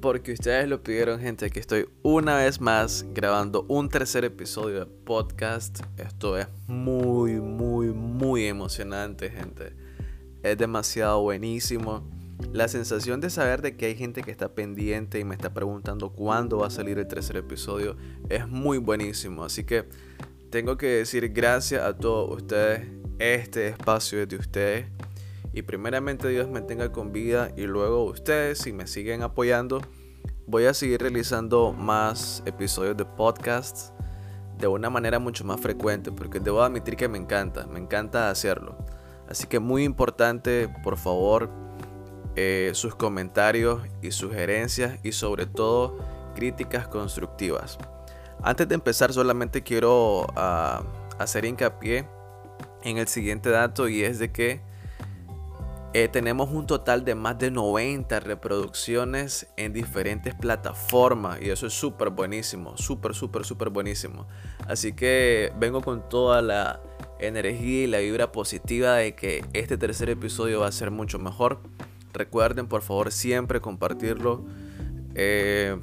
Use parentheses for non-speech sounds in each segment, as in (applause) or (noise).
porque ustedes lo pidieron, gente, que estoy una vez más grabando un tercer episodio de podcast. Esto es muy, muy, muy emocionante, gente. Es demasiado buenísimo. La sensación de saber de que hay gente que está pendiente y me está preguntando cuándo va a salir el tercer episodio es muy buenísimo. Así que tengo que decir gracias a todos ustedes. Este espacio es de ustedes. Y primeramente Dios me tenga con vida y luego ustedes, si me siguen apoyando, voy a seguir realizando más episodios de podcasts de una manera mucho más frecuente, porque debo admitir que me encanta, me encanta hacerlo. Así que muy importante, por favor, eh, sus comentarios y sugerencias y sobre todo críticas constructivas. Antes de empezar solamente quiero ah, hacer hincapié en el siguiente dato y es de que eh, tenemos un total de más de 90 reproducciones en diferentes plataformas y eso es súper buenísimo, súper, súper, súper buenísimo. Así que vengo con toda la energía y la vibra positiva de que este tercer episodio va a ser mucho mejor. Recuerden por favor siempre compartirlo. Eh,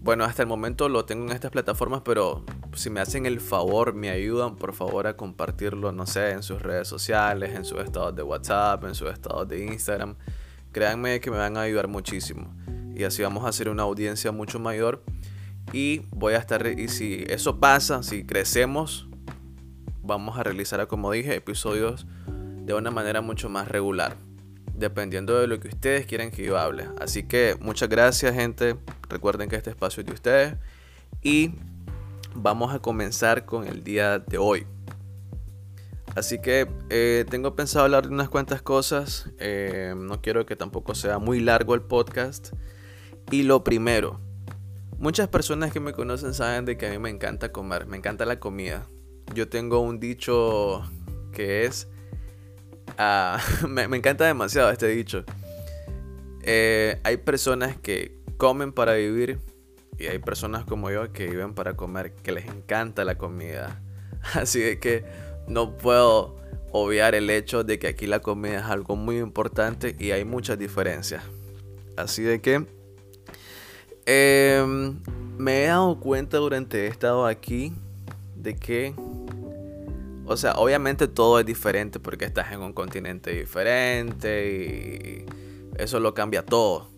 bueno, hasta el momento lo tengo en estas plataformas, pero si me hacen el favor, me ayudan por favor a compartirlo, no sé, en sus redes sociales, en sus estados de WhatsApp, en sus estados de Instagram. Créanme que me van a ayudar muchísimo. Y así vamos a hacer una audiencia mucho mayor. Y voy a estar, y si eso pasa, si crecemos, vamos a realizar, como dije, episodios de una manera mucho más regular dependiendo de lo que ustedes quieran que yo hable. Así que muchas gracias gente, recuerden que este espacio es de ustedes y vamos a comenzar con el día de hoy. Así que eh, tengo pensado hablar de unas cuantas cosas, eh, no quiero que tampoco sea muy largo el podcast. Y lo primero, muchas personas que me conocen saben de que a mí me encanta comer, me encanta la comida. Yo tengo un dicho que es Ah, (laughs) me, encanta demasiado este dicho. Eh, hay personas que comen para vivir y hay personas como yo que viven para comer, que les encanta la comida. (laughs) Así de que no puedo obviar el hecho de que aquí la comida es algo muy importante y hay muchas diferencias. Así de que em, me he dado cuenta durante he estado aquí de que o sea, obviamente todo es diferente porque estás en un continente diferente y eso lo cambia todo.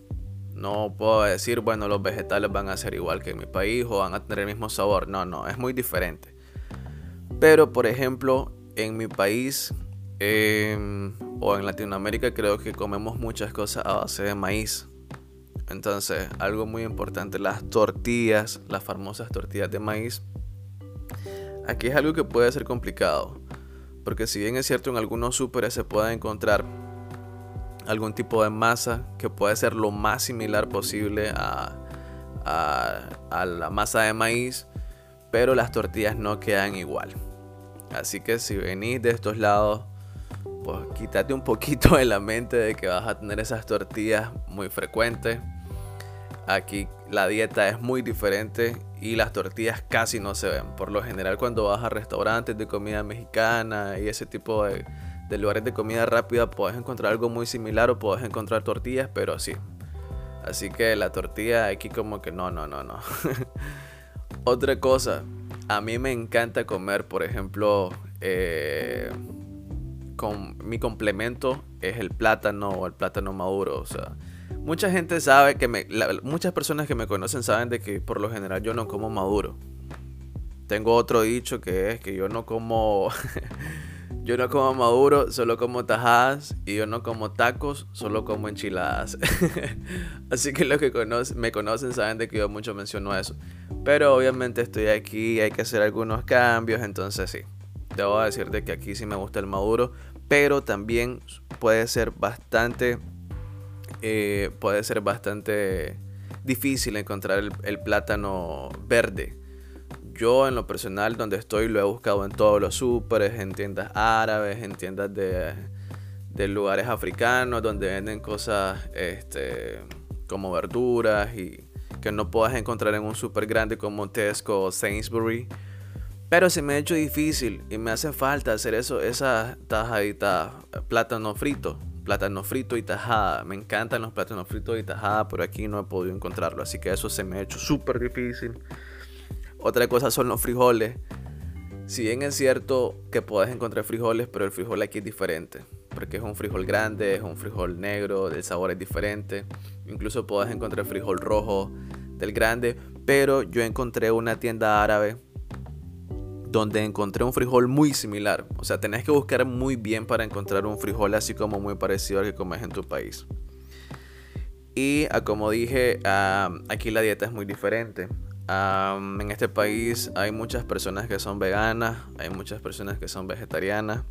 No puedo decir, bueno, los vegetales van a ser igual que en mi país o van a tener el mismo sabor. No, no, es muy diferente. Pero, por ejemplo, en mi país em, o en Latinoamérica creo que comemos muchas cosas a base de maíz. Entonces, algo muy importante, las tortillas, las famosas tortillas de maíz Aquí es algo que puede ser complicado, porque si bien es cierto en algunos súperes se puede encontrar algún tipo de masa que puede ser lo más similar posible a, a, la masa de maíz, pero las tortillas no quedan igual. Así que si venís de estos lados, pues quítate un poquito de la mente de que vas a tener esas tortillas muy frecuentes. Aquí la dieta es muy diferente y las tortillas casi no se ven. Por lo general cuando vas a restaurantes de comida mexicana y ese tipo de, lugares de comida rápida puedes encontrar algo muy similar o puedes encontrar tortillas, pero así. Así que la tortilla aquí como que no, no, no, no. (laughs) Otra cosa, a mí me encanta comer, por ejemplo, eh, con mi complemento es el plátano o el plátano maduro. O sea, Mucha gente sabe que me. muchas personas que me conocen saben de que por lo general yo no como maduro. Tengo otro dicho que es que yo no como. (laughs) yo no como maduro, solo como tajadas. Y yo no como tacos, solo como enchiladas. (laughs) Así que los que me conocen saben de que yo mucho menciono eso. Pero obviamente estoy aquí, hay que hacer algunos cambios. Entonces sí. Debo decirte que aquí sí me gusta el maduro. Pero también puede ser bastante eh, puede ser bastante difícil encontrar el, plátano verde. Yo en lo personal donde estoy lo he buscado en todos los súperes, en tiendas árabes, en tiendas de, de lugares africanos donde venden cosas este, como verduras y que no puedas encontrar en un súper grande como Tesco o Sainsbury. Pero se me ha hecho difícil y me hace falta hacer eso, esa tajadita plátano frito plátano frito y tajada. Me encantan los plátanos fritos y tajada, pero aquí no he podido encontrarlo. Así que eso se me ha hecho súper difícil. Otra cosa son los frijoles. Si bien es cierto que puedes encontrar frijoles, pero el frijol aquí es diferente. Porque es un frijol grande, es un frijol negro, el sabor es diferente. Incluso puedes encontrar frijol rojo del grande. Pero yo encontré una tienda árabe donde encontré un frijol muy similar. O sea, tenés que buscar muy bien para encontrar un frijol así como muy parecido al que comes en tu país. Y ah, como dije, ah, aquí la dieta es muy diferente. Ah, en este país hay muchas personas que son veganas, hay muchas personas que son vegetarianas.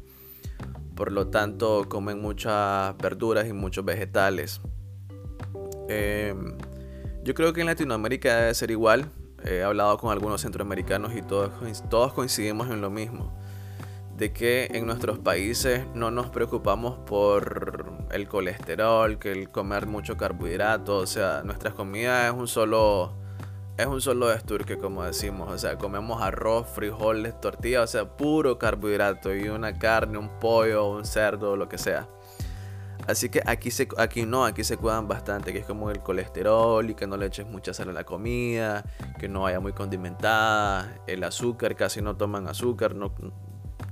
Por lo tanto, comen muchas verduras y muchos vegetales. Em, yo creo que en Latinoamérica debe ser igual he hablado con algunos centroamericanos y todos, todos coincidimos en lo mismo, de que en nuestros países no nos preocupamos por el colesterol, que el comer mucho carbohidrato, o sea, nuestra comida es un solo es un solo desturque, como decimos. O sea, comemos arroz, frijoles, tortillas, o sea, puro carbohidrato y una carne, un pollo, un cerdo, lo que sea. Así que aquí, se, aquí no, aquí se cuidan bastante, que es como el colesterol y que no le eches mucha sal a la comida, que no vaya muy condimentada, el azúcar, casi no toman azúcar, no,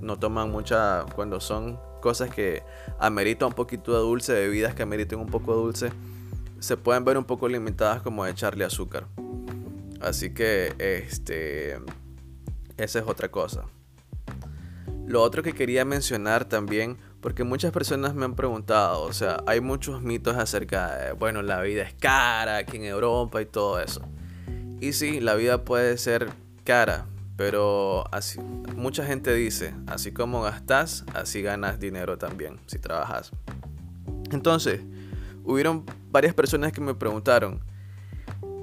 no toman mucha, cuando son cosas que ameritan un poquito de dulce, bebidas que ameriten un poco de dulce, se pueden ver un poco limitadas como echarle azúcar. Así que, este, esa es otra cosa. Lo otro que quería mencionar también porque muchas personas me han preguntado, o sea, hay muchos mitos acerca de, bueno, la vida es cara aquí en Europa y todo eso. Y sí, la vida puede ser cara, pero así, mucha gente dice, así como gastas, así ganas dinero también, si trabajas. Entonces, hubieron varias personas que me preguntaron,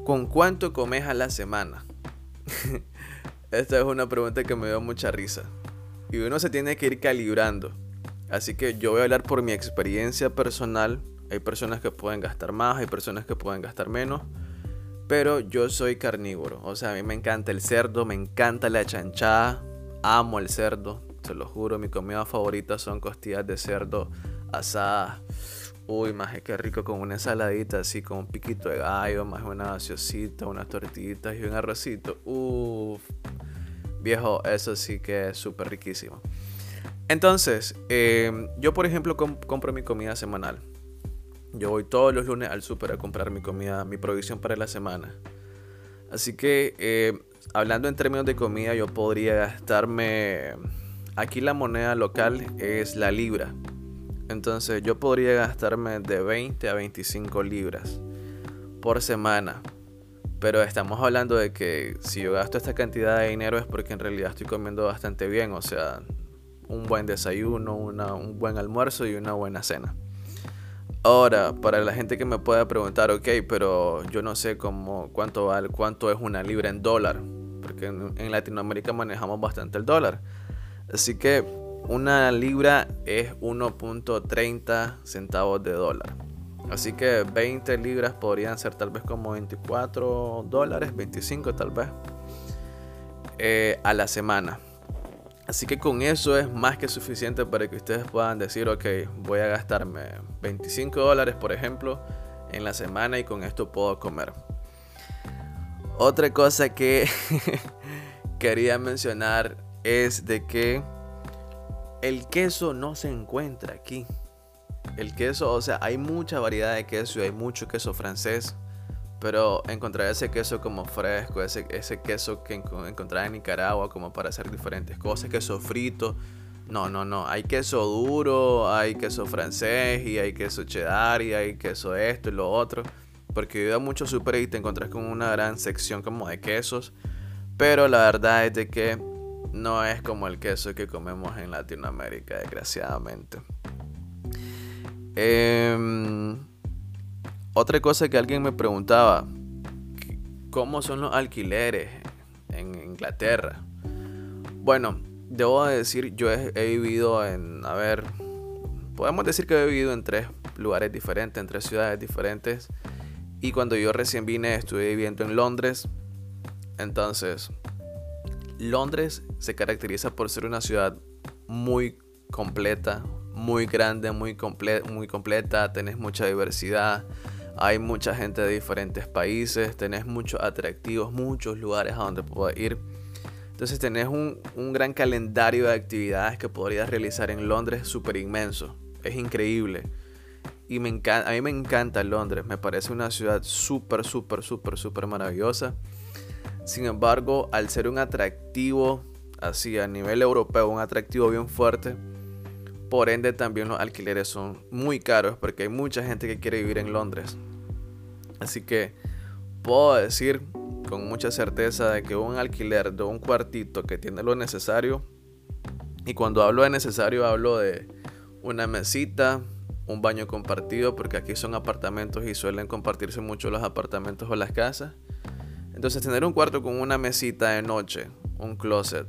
¿con cuánto comes a la semana? (laughs) Esta es una pregunta que me dio mucha risa. Y uno se tiene que ir calibrando. Así que yo voy a hablar por mi experiencia personal. Hay personas que pueden gastar más, hay personas que pueden gastar menos. Pero yo soy carnívoro. O sea, a mí me encanta el cerdo, me encanta la chanchada. Amo el cerdo, se lo juro. Mi comida favorita son costillas de cerdo asadas. Uy, más que rico con una ensaladita así, con un piquito de gallo, más una gaseosita, unas tortillitas y un arrocito. Uff, viejo, eso sí que es súper riquísimo. Entonces, em, yo por ejemplo compro mi comida semanal. Yo voy todos los lunes al súper a comprar mi comida, mi provisión para la semana. Así que, em, hablando en términos de comida, yo podría gastarme... Aquí la moneda local es la libra. Entonces yo podría gastarme de 20 a 25 libras por semana. Pero estamos hablando de que si yo gasto esta cantidad de dinero es porque en realidad estoy comiendo bastante bien. O sea, un buen desayuno, un buen almuerzo y una buena cena. Ahora, para la gente que me pueda preguntar, ok, pero yo no sé cómo, cuánto vale, cuánto es una libra en dólar, porque en, Latinoamérica manejamos bastante el dólar. Así que una libra es 1.30 centavos de dólar. Así que 20 libras podrían ser tal vez como 24 dólares, 25 tal vez, eh, a la semana. Así que con eso es más que suficiente para que ustedes puedan decir, ok, voy a gastarme 25 dólares, por ejemplo, en la semana y con esto puedo comer. Otra cosa que (laughs) quería mencionar es de que el queso no se encuentra aquí. El queso, o sea, hay mucha variedad de queso y hay mucho queso francés. Pero encontrar ese queso como fresco, ese, queso que encontrar en Nicaragua como para hacer diferentes cosas, queso frito. No, no, no. Hay queso duro, hay queso francés y hay queso cheddar y hay queso esto y lo otro. Porque yo iba mucho super y te encontrás con una gran sección como de quesos. Pero la verdad es de que no es como el queso que comemos en Latinoamérica, desgraciadamente. Eh, otra cosa que alguien me preguntaba, ¿cómo son los alquileres en Inglaterra? Bueno, debo decir, yo he, vivido en, a ver, podemos decir que he vivido en tres lugares diferentes, en tres ciudades diferentes. Y cuando yo recién vine estuve viviendo en Londres. Entonces, Londres se caracteriza por ser una ciudad muy completa, muy grande, muy, muy completa, tenés mucha diversidad, hay mucha gente de diferentes países, tenés muchos atractivos, muchos lugares a donde puedes ir. Entonces tenés un, un gran calendario de actividades que podrías realizar en Londres súper inmenso. Es increíble. Y me encanta, a mí me encanta Londres, me parece una ciudad súper, súper, súper, súper maravillosa. Sin embargo, al ser un atractivo, así a nivel europeo, un atractivo bien fuerte, por ende también los alquileres son muy caros porque hay mucha gente que quiere vivir en Londres. Así que puedo decir con mucha certeza de que un alquiler de un cuartito que tiene lo necesario, y cuando hablo de necesario hablo de una mesita, un baño compartido, porque aquí son apartamentos y suelen compartirse mucho los apartamentos o las casas. Entonces tener un cuarto con una mesita de noche, un closet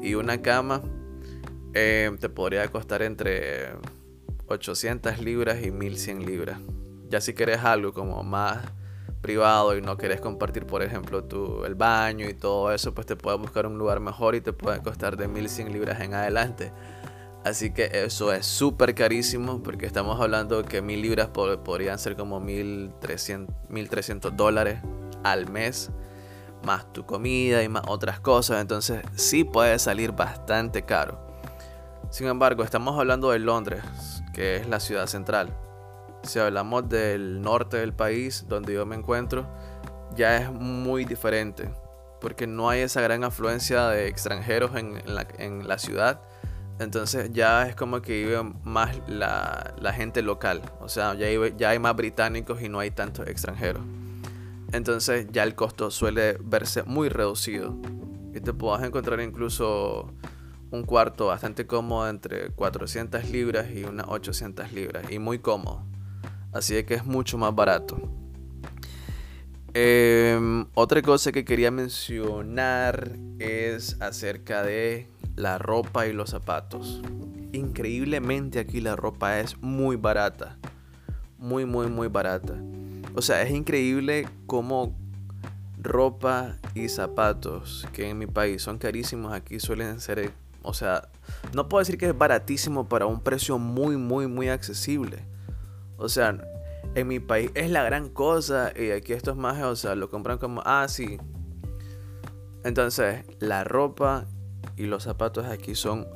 y una cama eh, te podría costar entre 800 libras y 1100 libras. Ya si quieres algo como más privado y no quieres compartir, por ejemplo, tu, el baño y todo eso, pues te puedes buscar un lugar mejor y te puede costar de 1100 libras en adelante. Así que eso es súper carísimo porque estamos hablando que 1000 libras podrían ser como 1300, 1300 dólares al mes, más tu comida y más otras cosas. Entonces sí puede salir bastante caro. Sin embargo, estamos hablando de Londres, que es la ciudad central. Si hablamos del norte del país, donde yo me encuentro, ya es muy diferente, porque no hay esa gran afluencia de extranjeros en, la, en la ciudad entonces ya es como que vive más la, gente local. O sea, ya hay, más británicos y no hay tantos extranjeros. Entonces ya el costo suele verse muy reducido. Y te puedes encontrar incluso un cuarto bastante cómodo entre 400 libras y unas 800 libras. Y muy cómodo. Así que es mucho más barato. Em, otra cosa que quería mencionar es acerca de la ropa y los zapatos. Increíblemente aquí la ropa es muy barata. Muy, muy, muy barata. O sea, es increíble cómo ropa y zapatos que en mi país son carísimos aquí suelen ser, o sea, no puedo decir que es baratísimo para un precio muy, muy, muy accesible. O sea, en mi país es la gran cosa y aquí estos más, o sea, lo compran como, ah, sí. Entonces, la ropa y los zapatos aquí son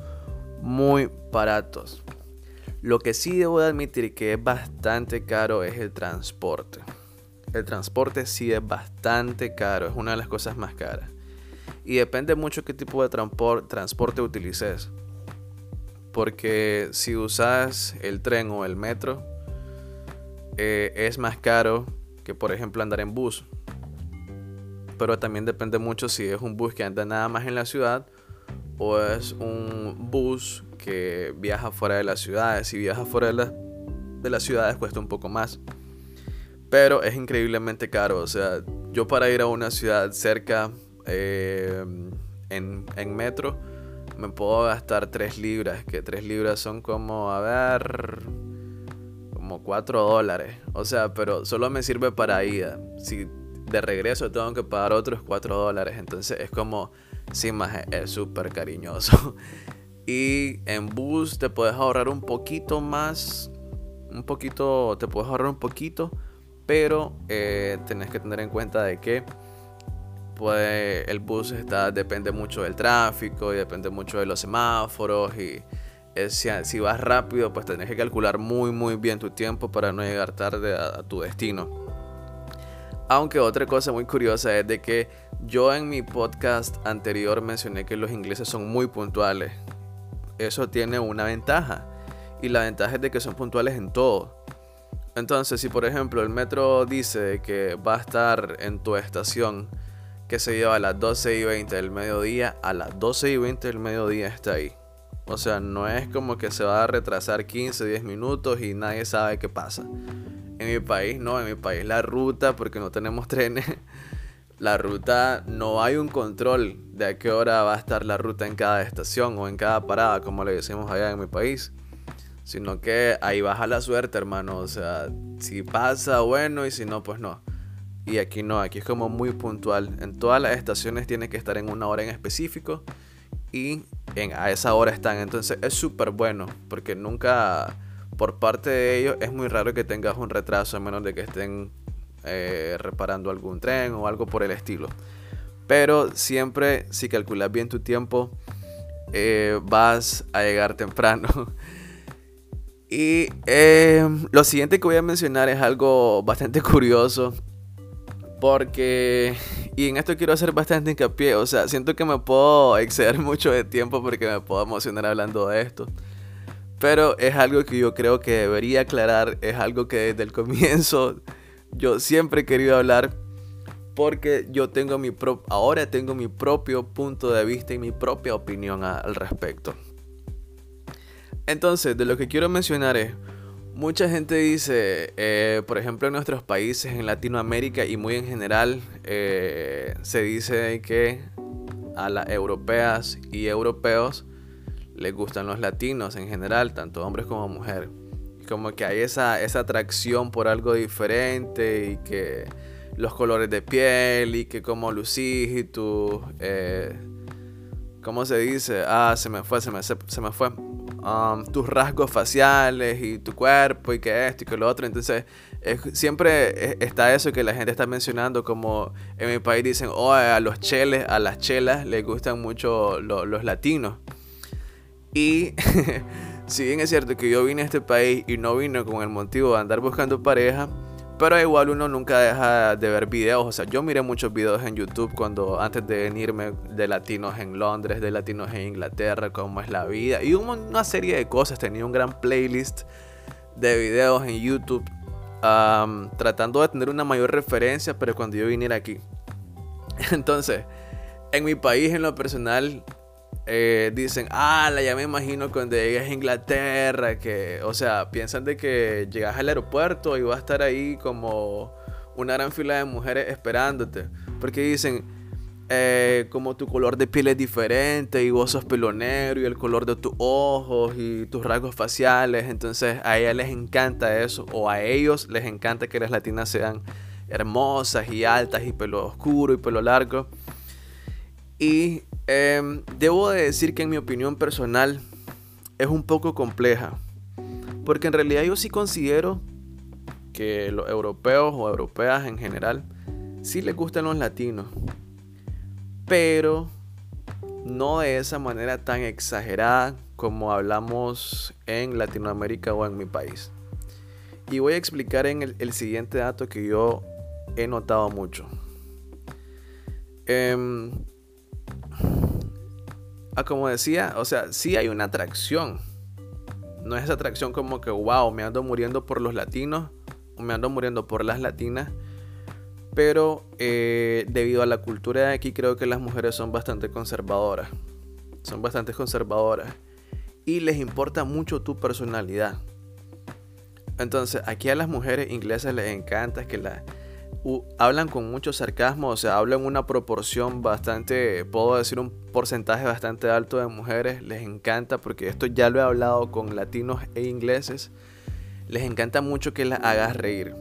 muy baratos. Lo que sí debo admitir que es bastante caro es el transporte. El transporte sí es bastante caro, es una de las cosas más caras. Y depende mucho qué tipo de transporte utilices. Porque si usas el tren o el metro, eh, es más caro que por ejemplo andar en bus. Pero también depende mucho si es un bus que anda nada más en la ciudad o es un bus que viaja fuera de las ciudades. Si viaja fuera de, de las ciudades cuesta un poco más. Pero es increíblemente caro. O sea, yo para ir a una ciudad cerca eh, en, en, metro me puedo gastar 3 libras. Que 3 libras son como, a ver, como 4 dólares. O sea, pero solo me sirve para ida. Si de regreso tengo que pagar otros 4 dólares. Entonces es como Sí, más es súper cariñoso. (laughs) Y en bus te puedes ahorrar un poquito más. Un poquito, te puedes ahorrar un poquito. Pero eh, tenés que tener en cuenta de que pues, el bus está, depende mucho del tráfico y depende mucho de los semáforos. Y si, si, vas rápido, pues tenés que calcular muy, muy bien tu tiempo para no llegar tarde a tu destino. Aunque otra cosa muy curiosa es de que yo en mi podcast anterior mencioné que los ingleses son muy puntuales. Eso tiene una ventaja. Y la ventaja es de que son puntuales en todo. Entonces, si por ejemplo el metro dice que va a estar en tu estación, que se lleva a las 12 y 20 del mediodía, a las 12 y 20 del mediodía está ahí. O sea, no es como que se va a retrasar 15, 10 minutos y nadie sabe qué pasa. En mi país no, en mi país la ruta, porque no tenemos (laughs) trenes, la ruta no hay un control de a qué hora va a estar la ruta en cada estación o en cada parada, como le decimos allá en mi país. Sino que ahí baja la suerte, hermano. O sea, si pasa, bueno, y si no, pues no. Y aquí no, aquí es como muy puntual. En todas las estaciones tiene que estar en una hora en específico. y en, a esa hora están. Entonces es súper bueno porque nunca por parte de ellos es muy raro que tengas un retraso a menos de que estén eh, reparando algún tren o algo por el estilo. Pero siempre si calculas bien tu tiempo eh, vas a llegar temprano. (laughs) y em, lo siguiente que voy a mencionar es algo bastante (laughs) curioso. Porque, y en esto quiero hacer bastante hincapié, o sea, siento que me puedo (laughs) exceder mucho de tiempo porque me puedo emocionar hablando de esto. Pero es algo que yo creo que debería aclarar, es algo que desde el comienzo yo siempre he querido hablar porque yo tengo mi ahora tengo mi propio punto de vista y mi propia opinión al respecto. Entonces, de lo que quiero mencionar es, mucha gente dice, eh, por ejemplo, en nuestros países, en Latinoamérica y muy en general, eh, se dice que a las europeas y europeos les gustan los latinos en general, tanto hombres como mujeres. Como que hay esa, esa atracción por algo diferente y que los colores de piel y que como lucís y tu... Eh, ¿Cómo se dice? Ah, se me fue, se me, se, me fue. Um, tus rasgos faciales y tu cuerpo y que esto y que lo otro. Entonces, siempre está eso que la gente está mencionando, como en mi país dicen, oh, a los cheles, a las chelas les gustan mucho los latinos. Y (laughs) si bien es cierto que yo vine a este país y no vine con el motivo de andar buscando pareja, pero igual uno nunca deja de ver videos. O sea, yo miré muchos videos en YouTube cuando antes de venirme de latinos en Londres, de latinos en Inglaterra, cómo es la vida. Y una serie de cosas. Tenía un gran playlist de videos en YouTube. tratando de tener una mayor referencia, pero cuando yo viniera aquí. (laughs) Entonces, en mi país, en lo personal, eh, dicen, ah, ya me imagino cuando llegues a Inglaterra, que, o sea, piensan de que llegas al aeropuerto y va a estar ahí como una gran fila de mujeres esperándote, porque dicen, eh, como tu color de piel es diferente y vos sos pelo negro y el color de tus ojos y tus rasgos faciales, entonces a ella les encanta eso, o a ellos les encanta que las latinas sean hermosas y altas y pelo oscuro y pelo largo. Y Em, debo de decir que en mi opinión personal es un poco compleja. Porque en realidad yo sí considero que los europeos o europeas en general sí les gustan los latinos. Pero no de esa manera tan exagerada como hablamos en Latinoamérica o en mi país. Y voy a explicar en el, siguiente dato que yo he notado mucho. Eh, como decía, o sea, sí hay una atracción. No es esa atracción como que, wow, me ando muriendo por los latinos o me ando muriendo por las latinas. Pero eh, debido a la cultura de aquí, creo que las mujeres son bastante conservadoras. Son bastante conservadoras. Y les importa mucho tu personalidad. Entonces, aquí a las mujeres inglesas les encanta que la, hablan con mucho sarcasmo, o sea, hablan una proporción bastante, puedo decir un porcentaje bastante alto de mujeres, les encanta, porque esto ya lo he hablado con latinos e ingleses, les encanta mucho que las hagas reír.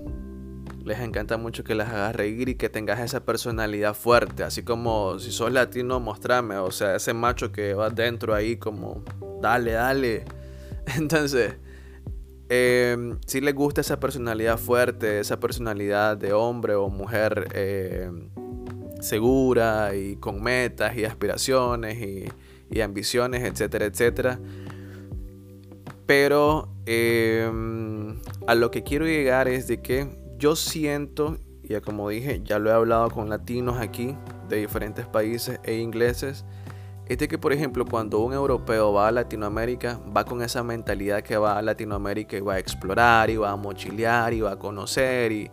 Les encanta mucho que las hagas reír y que tengas esa personalidad fuerte, así como si sos latino, mostrame, o sea, ese macho que va dentro ahí como, dale, dale. (laughs) Entonces, eh, si les gusta esa personalidad fuerte, esa personalidad de hombre o mujer em, segura y con metas y aspiraciones y, ambiciones, etcétera, etcétera. Pero em, a lo que quiero llegar es de que yo siento, ya como dije, ya lo he hablado con latinos aquí de diferentes países e ingleses, es de que, por ejemplo, cuando un europeo va a Latinoamérica, va con esa mentalidad que va a Latinoamérica y va a explorar, y va a mochilear, y va a conocer, y,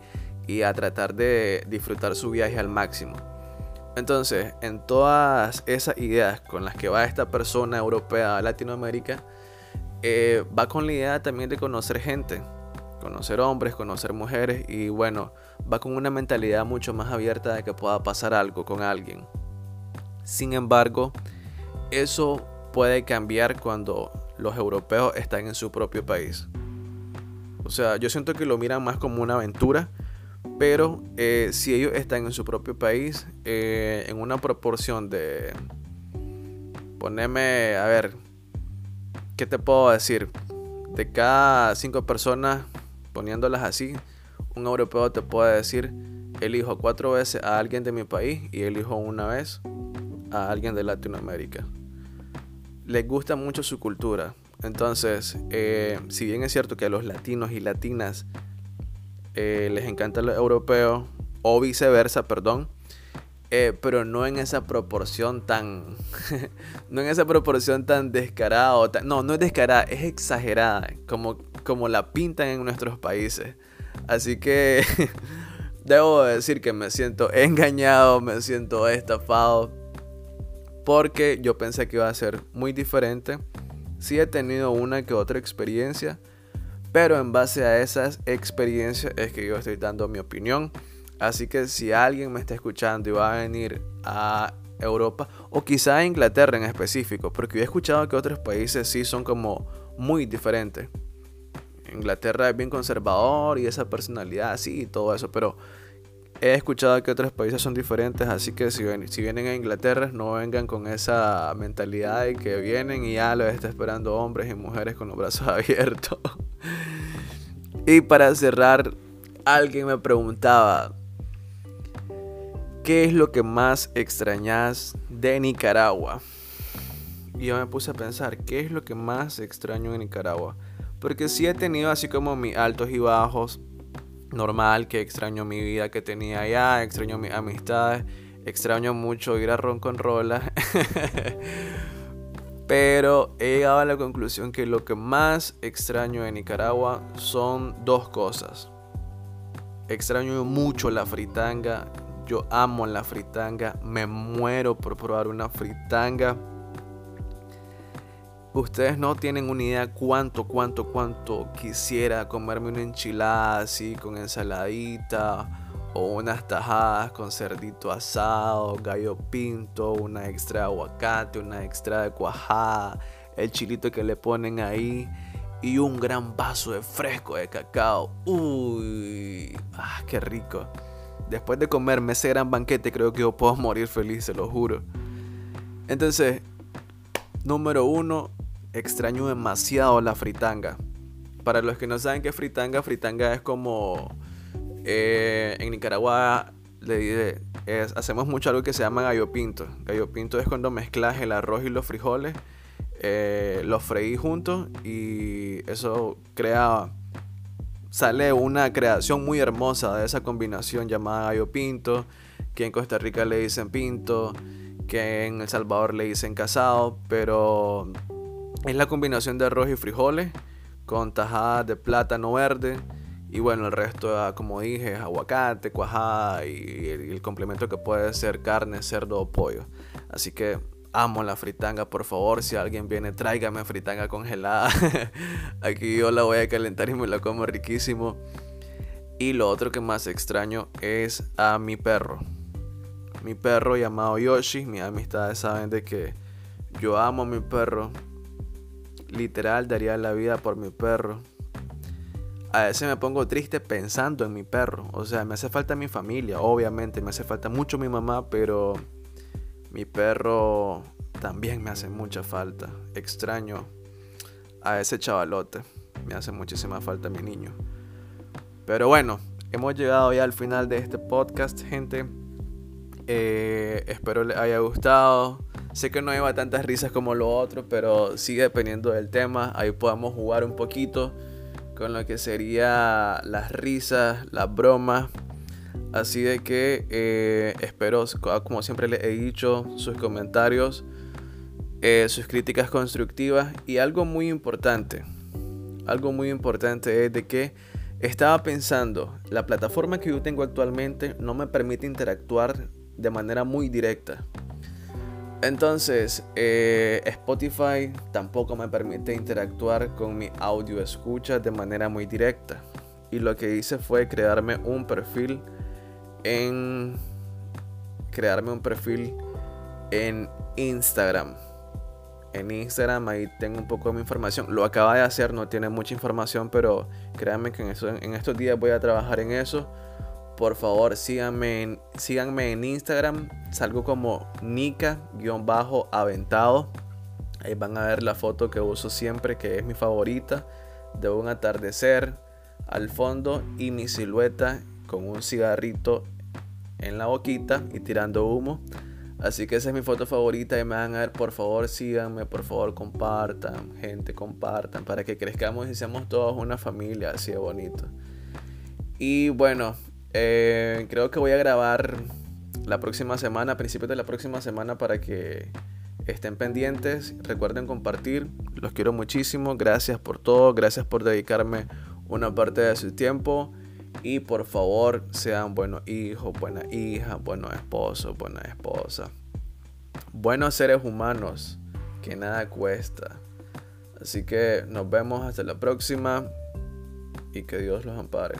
a tratar de disfrutar su viaje al máximo. Entonces, en todas esas ideas con las que va esta persona europea a Latinoamérica, eh, va con la idea también de conocer gente, conocer hombres, conocer mujeres, y bueno, va con una mentalidad mucho más abierta de que pueda pasar algo con alguien. Sin embargo, eso puede cambiar cuando los europeos están en su propio país. O sea, yo siento que lo miran más como una aventura, pero eh, si ellos están en su propio país, eh, en una proporción de poneme, a ver, ¿qué te puedo decir? De cada cinco personas, poniéndolas así, un europeo te puede decir, elijo cuatro veces a alguien de mi país y elijo una vez a alguien de Latinoamérica. Les gusta mucho su cultura. Entonces, eh, si bien es cierto que a los latinos y latinas eh, les encanta lo europeo, o viceversa, perdón, eh, pero no en esa proporción tan, (laughs) no en esa proporción tan descarada, no, no es descarada, es exagerada, como, como la pintan en nuestros países. Así que (laughs) debo decir que me siento engañado, me siento estafado, porque yo pensé que iba a ser muy diferente. Sí he tenido una que otra experiencia, pero en base a esas experiencias es que yo estoy dando mi opinión. Así que si alguien me está escuchando y va a venir a Europa, o quizá a Inglaterra en específico, porque yo he escuchado que otros países sí son como muy diferentes. Inglaterra es bien conservador y esa personalidad así y todo eso, pero he escuchado que otros países son diferentes, así que si, vienen a Inglaterra no vengan con esa mentalidad de que vienen y ya los está esperando hombres y mujeres con los brazos (laughs) abiertos. y para cerrar, alguien me preguntaba, ¿qué es lo que más extrañas de Nicaragua? Y yo me puse a pensar, ¿qué es lo que más extraño de Nicaragua? Porque sí he tenido así como mis altos y bajos. Normal que extraño mi vida que tenía allá, extraño mis amistades, extraño mucho ir a ron con rola. (laughs) Pero he llegado a la conclusión que lo que más extraño de Nicaragua son dos cosas. Extraño mucho la fritanga. Yo amo la fritanga. Me muero por probar una fritanga. Ustedes no tienen una idea cuánto, cuánto, cuánto quisiera comerme una enchilada así con ensaladita o unas tajadas con cerdito asado, gallo pinto, una extra de aguacate, una extra de cuajada, el chilito que le ponen ahí y un gran vaso de fresco de cacao. Uy, ah, qué rico. Después de comerme ese gran banquete creo que yo puedo morir feliz, se lo juro. Entonces, número uno, extraño demasiado la fritanga. Para los que no saben qué es fritanga, fritanga es como eh, en Nicaragua le hacemos mucho algo que se llama gallo pinto. Gallo pinto es cuando mezclas el arroz y los frijoles, eh, los freí juntos y eso crea, sale una creación muy hermosa de esa combinación llamada gallo pinto, que en Costa Rica le dicen pinto, que en El Salvador le dicen casado, pero es la combinación de arroz y frijoles con tajadas de plátano verde. Y bueno, el resto, ah, como dije, es aguacate, cuajada y el, complemento que puede ser carne, cerdo o pollo. Así que amo la fritanga, por favor, si alguien viene, tráigame fritanga congelada. (laughs) Aquí yo la voy a calentar y me la como riquísimo. Y lo otro que más extraño es a mi perro. Mi perro llamado Yoshi, mis amistades saben de que yo amo a mi perro Literal daría la vida por mi perro. A veces me pongo triste pensando en mi perro. O sea, me hace falta mi familia, obviamente. Me hace falta mucho mi mamá, pero mi perro también me hace mucha falta. Extraño a ese chavalote. Me hace muchísima falta mi niño. Pero bueno, hemos llegado ya al final de este podcast, gente. Eh, espero les haya gustado. Sé que no lleva tantas risas como lo otro, pero sigue dependiendo del tema. Ahí podamos jugar un poquito con lo que sería las risas, las bromas. Así de que eh, espero, como siempre les he dicho, sus comentarios, eh, sus críticas constructivas y algo muy importante. Algo muy importante es de que estaba pensando, la plataforma que yo tengo actualmente no me permite interactuar de manera muy directa. Entonces, eh, Spotify tampoco me permite interactuar con mi audio escucha de manera muy directa. Y lo que hice fue crearme un perfil en. Crearme un perfil en Instagram. En Instagram ahí tengo un poco de mi información. Lo acaba de hacer, no tiene mucha información, pero créanme que en, eso, en estos días voy a trabajar en eso por favor síganme en, síganme en Instagram. Salgo como Nika-aventado. Ahí van a ver la foto que uso siempre, que es mi favorita, de un atardecer al fondo y mi silueta con un cigarrito en la boquita y tirando humo. Así que esa es mi foto favorita y me van a ver, por favor síganme, por favor compartan, gente compartan, para que crezcamos y seamos todos una familia así de bonito. Y bueno, eh, creo que voy a grabar la próxima semana, a principios de la próxima semana, para que estén pendientes. Recuerden compartir, los quiero muchísimo, gracias por todo, gracias por dedicarme una parte de su tiempo. Y por favor, sean buenos hijos, buenas hijas, buenos esposos, buenas esposas. Buenos seres humanos, que nada cuesta. Así que nos vemos hasta la próxima y que Dios los ampare.